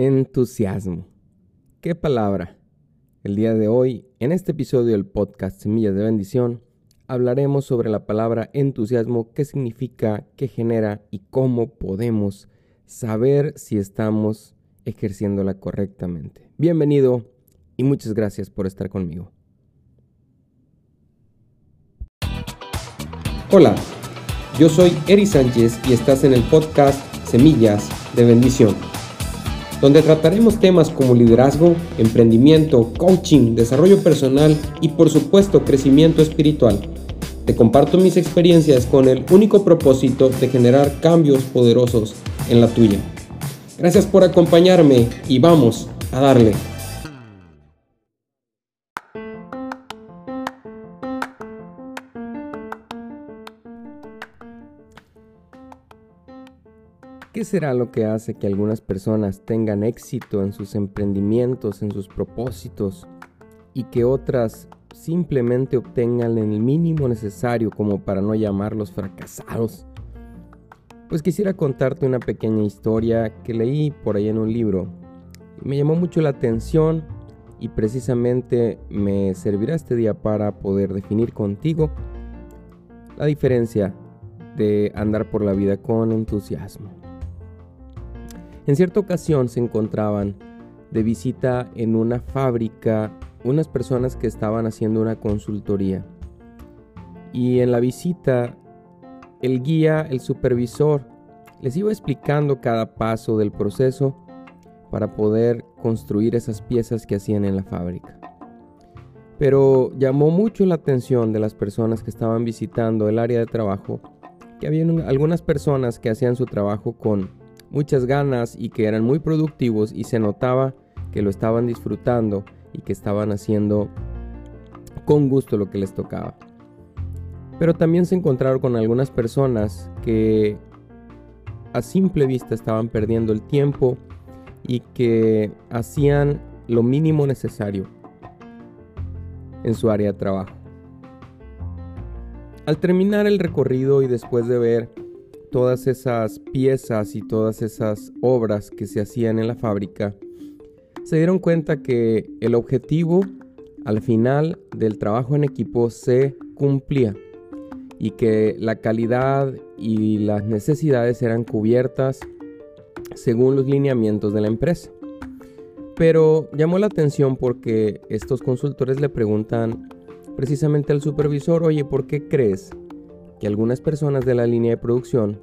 Entusiasmo. ¿Qué palabra? El día de hoy, en este episodio del podcast Semillas de Bendición, hablaremos sobre la palabra entusiasmo, qué significa, qué genera y cómo podemos saber si estamos ejerciéndola correctamente. Bienvenido y muchas gracias por estar conmigo. Hola, yo soy Eri Sánchez y estás en el podcast Semillas de Bendición donde trataremos temas como liderazgo, emprendimiento, coaching, desarrollo personal y por supuesto crecimiento espiritual. Te comparto mis experiencias con el único propósito de generar cambios poderosos en la tuya. Gracias por acompañarme y vamos a darle. Será lo que hace que algunas personas tengan éxito en sus emprendimientos, en sus propósitos, y que otras simplemente obtengan el mínimo necesario como para no llamarlos fracasados? Pues quisiera contarte una pequeña historia que leí por ahí en un libro. Me llamó mucho la atención y precisamente me servirá este día para poder definir contigo la diferencia de andar por la vida con entusiasmo. En cierta ocasión se encontraban de visita en una fábrica unas personas que estaban haciendo una consultoría. Y en la visita el guía, el supervisor, les iba explicando cada paso del proceso para poder construir esas piezas que hacían en la fábrica. Pero llamó mucho la atención de las personas que estaban visitando el área de trabajo que había algunas personas que hacían su trabajo con muchas ganas y que eran muy productivos y se notaba que lo estaban disfrutando y que estaban haciendo con gusto lo que les tocaba. Pero también se encontraron con algunas personas que a simple vista estaban perdiendo el tiempo y que hacían lo mínimo necesario en su área de trabajo. Al terminar el recorrido y después de ver todas esas piezas y todas esas obras que se hacían en la fábrica, se dieron cuenta que el objetivo al final del trabajo en equipo se cumplía y que la calidad y las necesidades eran cubiertas según los lineamientos de la empresa. Pero llamó la atención porque estos consultores le preguntan precisamente al supervisor, oye, ¿por qué crees que algunas personas de la línea de producción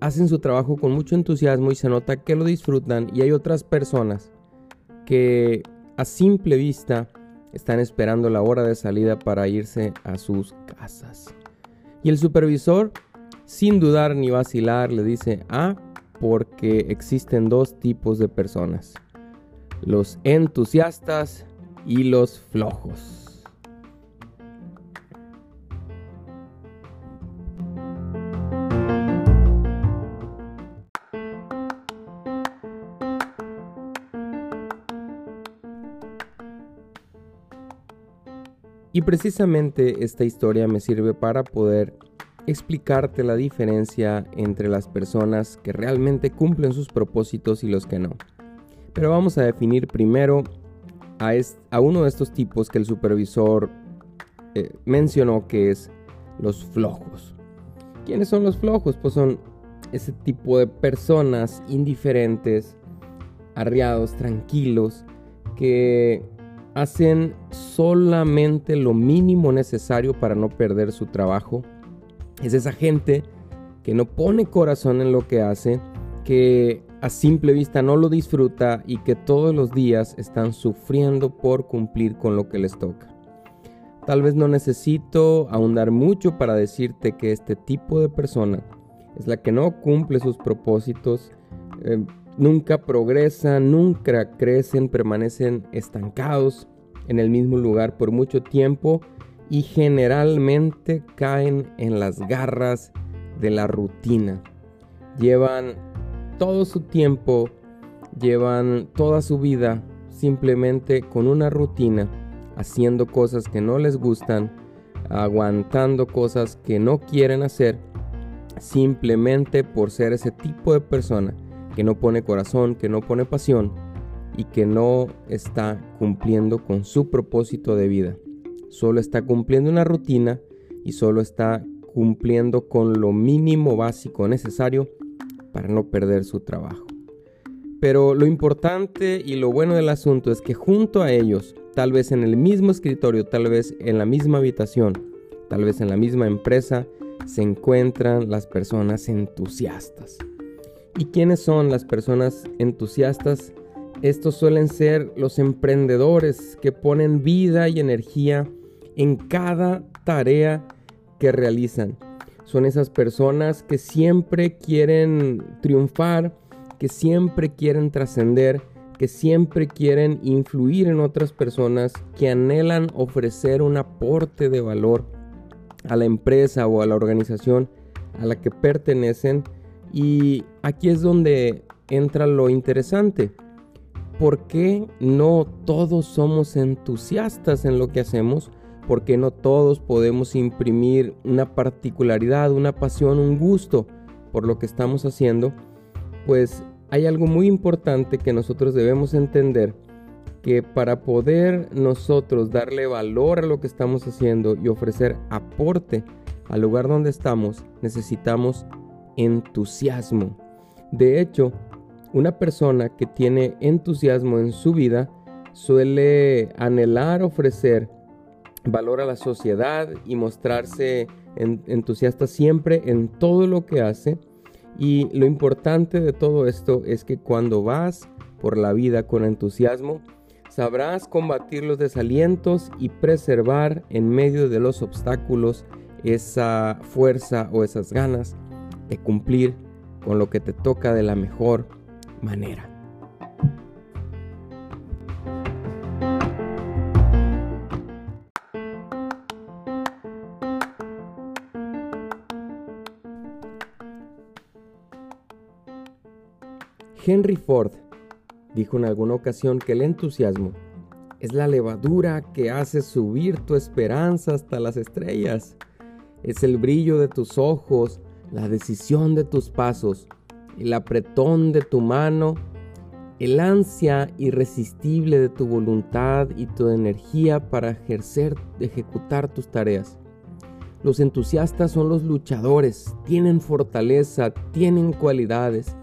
hacen su trabajo con mucho entusiasmo y se nota que lo disfrutan y hay otras personas que a simple vista están esperando la hora de salida para irse a sus casas. Y el supervisor, sin dudar ni vacilar, le dice, ah, porque existen dos tipos de personas, los entusiastas y los flojos. Y precisamente esta historia me sirve para poder explicarte la diferencia entre las personas que realmente cumplen sus propósitos y los que no. Pero vamos a definir primero a, uno de estos tipos que el supervisor eh, mencionó que es los flojos. ¿Quiénes son los flojos? Pues son ese tipo de personas indiferentes, arriados, tranquilos, que hacen solamente lo mínimo necesario para no perder su trabajo. Es esa gente que no pone corazón en lo que hace, que a simple vista no lo disfruta y que todos los días están sufriendo por cumplir con lo que les toca. Tal vez no necesito ahondar mucho para decirte que este tipo de persona es la que no cumple sus propósitos, eh, nunca progresan, nunca crecen, permanecen estancados en el mismo lugar por mucho tiempo y generalmente caen en las garras de la rutina. Llevan todo su tiempo, llevan toda su vida simplemente con una rutina, haciendo cosas que no les gustan, aguantando cosas que no quieren hacer, simplemente por ser ese tipo de persona que no pone corazón, que no pone pasión y que no está cumpliendo con su propósito de vida. Solo está cumpliendo una rutina y solo está cumpliendo con lo mínimo básico necesario para no perder su trabajo. Pero lo importante y lo bueno del asunto es que junto a ellos, tal vez en el mismo escritorio, tal vez en la misma habitación, tal vez en la misma empresa, se encuentran las personas entusiastas. ¿Y quiénes son las personas entusiastas? Estos suelen ser los emprendedores que ponen vida y energía en cada tarea que realizan. Son esas personas que siempre quieren triunfar, que siempre quieren trascender, que siempre quieren influir en otras personas, que anhelan ofrecer un aporte de valor a la empresa o a la organización a la que pertenecen. Y aquí es donde entra lo interesante. ¿Por qué no todos somos entusiastas en lo que hacemos? ¿Por qué no todos podemos imprimir una particularidad, una pasión, un gusto por lo que estamos haciendo? Pues hay algo muy importante que nosotros debemos entender, que para poder nosotros darle valor a lo que estamos haciendo y ofrecer aporte al lugar donde estamos, necesitamos entusiasmo. De hecho, una persona que tiene entusiasmo en su vida suele anhelar ofrecer valor a la sociedad y mostrarse entusiasta siempre en todo lo que hace. Y lo importante de todo esto es que cuando vas por la vida con entusiasmo, sabrás combatir los desalientos y preservar en medio de los obstáculos esa fuerza o esas ganas de cumplir con lo que te toca de la mejor manera. Henry Ford dijo en alguna ocasión que el entusiasmo es la levadura que hace subir tu esperanza hasta las estrellas. Es el brillo de tus ojos, la decisión de tus pasos, el apretón de tu mano, el ansia irresistible de tu voluntad y tu energía para ejercer, ejecutar tus tareas. Los entusiastas son los luchadores, tienen fortaleza, tienen cualidades,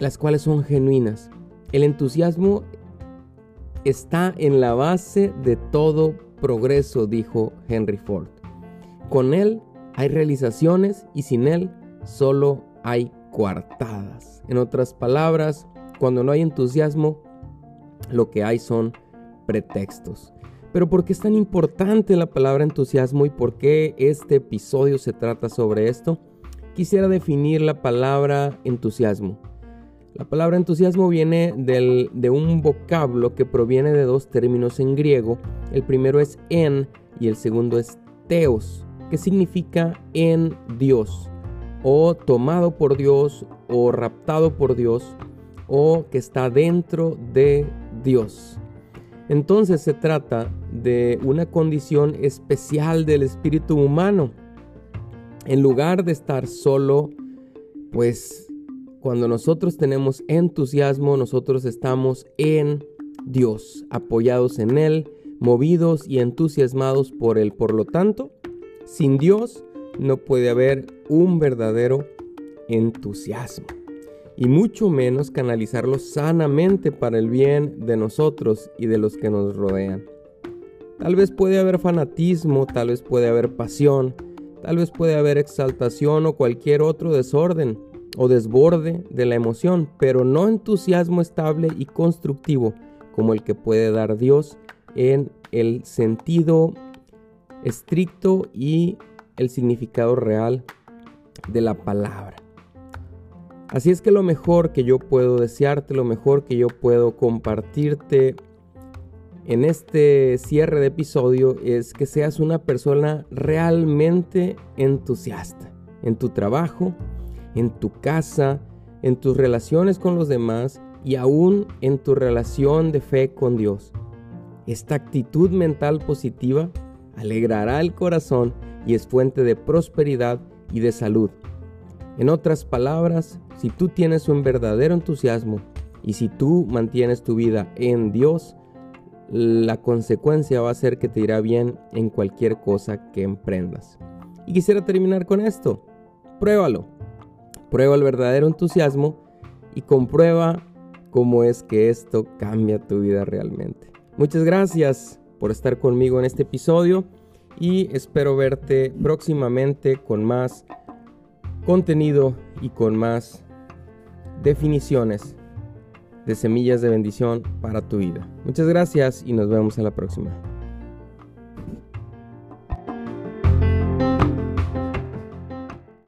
las cuales son genuinas. El entusiasmo está en la base de todo progreso, dijo Henry Ford. Con él hay realizaciones y sin él solo hay coartadas. En otras palabras, cuando no hay entusiasmo, lo que hay son pretextos. Pero ¿por qué es tan importante la palabra entusiasmo y por qué este episodio se trata sobre esto? Quisiera definir la palabra entusiasmo. La palabra entusiasmo viene de un vocablo que proviene de dos términos en griego. El primero es en y el segundo es teos, que significa en Dios, o tomado por Dios, o raptado por Dios, o que está dentro de Dios. Entonces se trata de una condición especial del espíritu humano. En lugar de estar solo, pues cuando nosotros tenemos entusiasmo, nosotros estamos en Dios, apoyados en Él, movidos y entusiasmados por Él. Por lo tanto, sin Dios no puede haber un verdadero entusiasmo. Y mucho menos canalizarlo sanamente para el bien de nosotros y de los que nos rodean. Tal vez puede haber fanatismo, tal vez puede haber pasión, tal vez puede haber exaltación o cualquier otro desorden o desborde de la emoción, pero no entusiasmo estable y constructivo como el que puede dar Dios en el sentido estricto y el significado real de la palabra. Así es que lo mejor que yo puedo desearte, lo mejor que yo puedo compartirte en este cierre de episodio es que seas una persona realmente entusiasta en tu trabajo, en tu casa, en tus relaciones con los demás y aún en tu relación de fe con Dios. Esta actitud mental positiva alegrará el corazón y es fuente de prosperidad y de salud. En otras palabras, si tú tienes un verdadero entusiasmo y si tú mantienes tu vida en Dios, la consecuencia va a ser que te irá bien en cualquier cosa que emprendas. Y quisiera terminar con esto. Pruébalo. Prueba el verdadero entusiasmo y comprueba cómo es que esto cambia tu vida realmente. Muchas gracias por estar conmigo en este episodio y espero verte próximamente con más contenido y con más definiciones de semillas de bendición para tu vida. Muchas gracias y nos vemos en la próxima.